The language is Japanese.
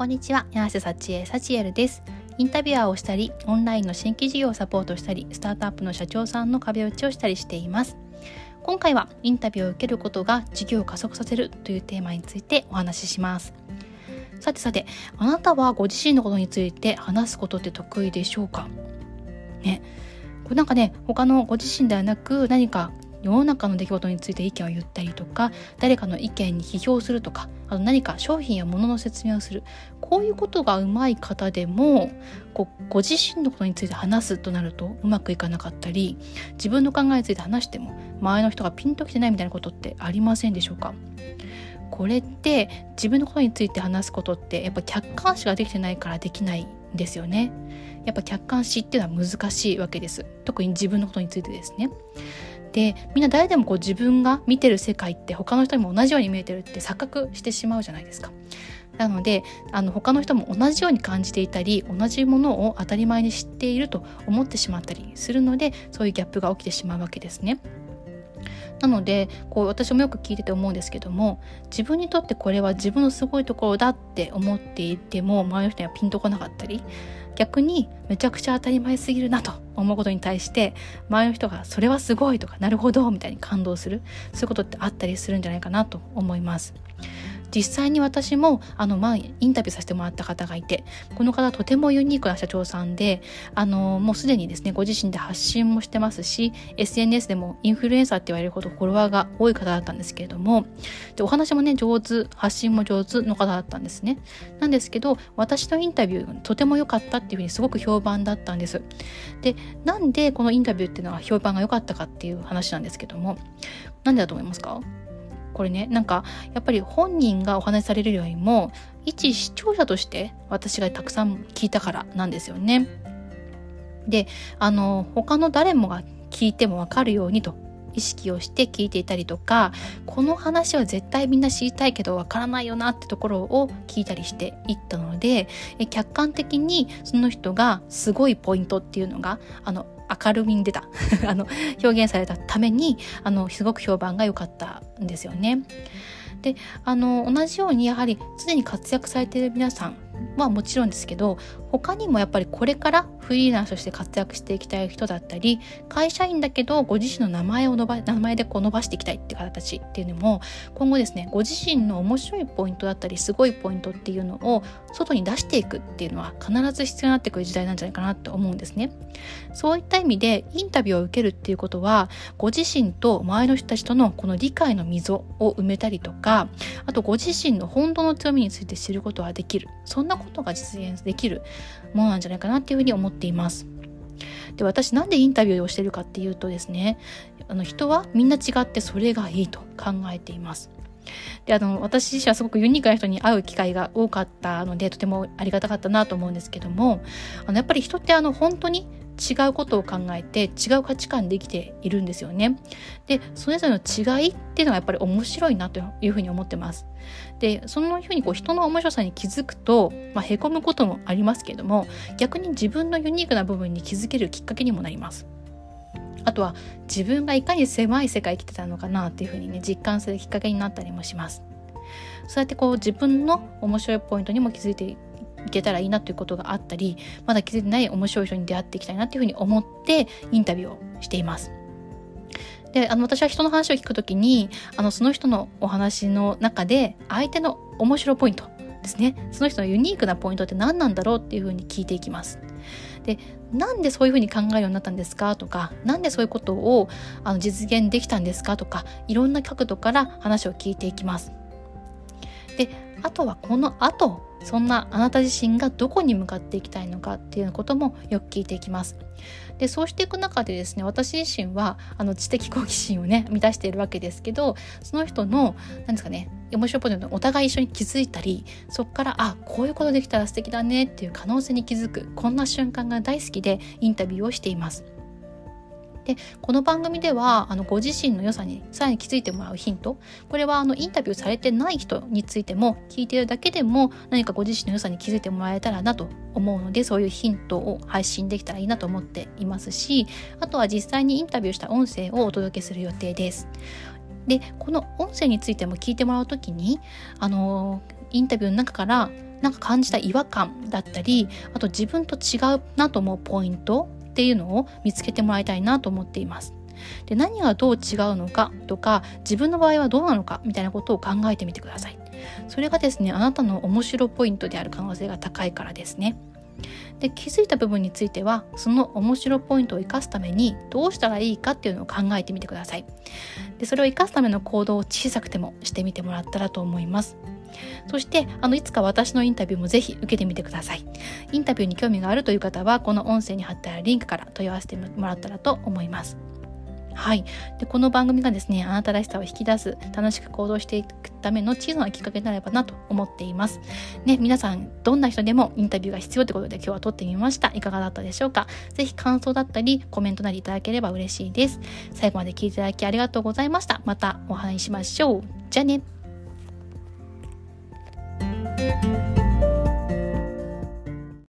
こんにちは、柳瀬幸恵、幸エルです。インタビュアーをしたり、オンラインの新規事業をサポートしたり、スタートアップの社長さんの壁打ちをしたりしています。今回はインタビューを受けることが事業を加速させるというテーマについてお話しします。さてさて、あなたはご自身のことについて話すことって得意でしょうか？ね。これなんかね、他のご自身ではなく何か世の中の出来事について意見を言ったりとか誰かの意見に批評するとかあと何か商品や物の説明をする。こういうことがうまい方でもこうご自身のことについて話すとなるとうまくいかなかったり自分の考えについて話しても周りの人がピンときてないみたいなことってありませんでしょうか？これって自分のことについて話すことってやっぱ客観視ができてないからできないんですよね。やっぱ客観視っていうのは難しいわけです。特に自分のことについてですね。でみんな誰でもこう自分が見てる世界って他の人にも同じように見えてるって錯覚してしまうじゃないですか。なのであの他の人も同じように感じていたり同じものを当たり前に知っていると思ってしまったりするのでそういうギャップが起きてしまうわけですね。なのでこう私もよく聞いてて思うんですけども自分にとってこれは自分のすごいところだって思っていても周りの人にはピンとこなかったり逆にめちゃくちゃ当たり前すぎるなと思うことに対して周りの人がそれはすごいとかなるほどみたいに感動するそういうことってあったりするんじゃないかなと思います。実際に私もあの、まあ、インタビューさせてもらった方がいてこの方とてもユニークな社長さんであのもうすでにですねご自身で発信もしてますし SNS でもインフルエンサーって言われるほどフォロワーが多い方だったんですけれどもでお話もね上手発信も上手の方だったんですね。なんですけど私のインタビューとても良かったっていうふうにすごく評判だったんです。でなんでこのインタビューっていうのは評判が良かったかっていう話なんですけどもなんでだと思いますか？これねなんかやっぱり本人がお話しされるよりも一視聴者として私がたくさん聞いたからなんですよね。であの他の誰もが聞いてもわかるようにと意識をして聞いていたりとかこの話は絶対みんな知りたいけどわからないよなってところを聞いたりしていったので客観的にその人がすごいポイントっていうのがあの明るみに出た あの表現されたためにあのすごく評判が良かったんですよね。であの同じようにやはり常に活躍されている皆さんはもちろんですけど他にもやっぱりこれからフリーランスとして活躍していきたい人だったり会社員だけどご自身の名前を伸ば名前でこう伸ばしていきたいって方たちっていうのも今後ですねご自身の面白いポイントだったりすごいポイントっていうのを外に出していくっていうのは必ず必要になってくる時代なんじゃないかなと思うんですね。そういった意味でインタビューを受けるっていうことはご自身と周りの人たちとのこの理解の溝を埋めたりとかあとご自身の本当の強みについて知ることができる。そんなことが実現できる。ものなんじゃないかなっていうふうに思っています。で私なんでインタビューをしてるかっていうとですねあの人はみんな違ってそれがいいと考えています。であの私自身はすごくユニークな人に会う機会が多かったのでとてもありがたかったなと思うんですけどもあのやっぱり人ってあの本当に違うことを考えて違う価値観で生きているんですよね。でそれぞれの違いっていうのがやっぱり面白いなというふうに思ってます。でそのふうにこう人の面白さに気づくと、まあ、へこむこともありますけれども逆に自分のユニークな部分に気づけるきっかけにもなります。あとは自分がいかに狭い世界生きてたのかなっていうふうにね実感するきっかけになったりもします。そうやってこう自分の面白いポイントにも気づいていけたらいいなということがあったりまだ気づいてない面白い人に出会っていきたいなというふうに思ってインタビューをしています。であの私は人の話を聞くときにあのその人のお話の中で相手の面白ポイントですねその人のユニークなポイントって何なんだろうっていうふうに聞いていきます。でなんでそういうふうに考えるようになったんですか？とか何でそういうことをあの実現できたんですか？とかいろんな角度から話を聞いていきます。であとはこの後そんなあなた自身がどこに向かっていきたいのかっていうこともよく聞いていきます。でそうしていく中でですね私自身はあの知的好奇心をね満たしているわけですけどその人の何ですかね面白いポイントお互い一緒に気づいたりそこからあこういうことできたら素敵だねっていう可能性に気づくこんな瞬間が大好きでインタビューをしています。でこの番組ではあのご自身の良さにさらに気づいてもらうヒントこれはあのインタビューされてない人についても聞いているだけでも何かご自身の良さに気づいてもらえたらなと思うのでそういうヒントを配信できたらいいなと思っていますしあとは実際にインタビューした音声をお届けする予定です。でこの音声についても聞いてもらう時にあのインタビューの中からなんか感じた違和感だったりあと自分と違うなと思うポイントっていうのを見つけてもらいたいなと思っています。で何がどう違うのかとか自分の場合はどうなのかみたいなことを考えてみてください。それがですねあなたの面白ポイントである可能性が高いからですね。で気づいた部分についてはその面白ポイントを生かすためにどうしたらいいかっていうのを考えてみてくださいでそれを生かすための行動を小さくてもしてみてもらったらと思いますそしてあのいつか私のインタビューもぜひ受けてみてくださいインタビューに興味があるという方はこの音声に貼ってあるリンクから問い合わせてもらったらと思いますはい、でこの番組がですねあなたらしさを引き出す楽しく行動していくための小さなきっかけになればなと思っています。ね、皆さんどんな人でもインタビューが必要ということで今日は撮ってみました。いかがだったでしょうか？ぜひ感想だったりコメントなりいただければ嬉しいです。最後まで聞いていただきありがとうございました。またお会いしましょう。じゃあね。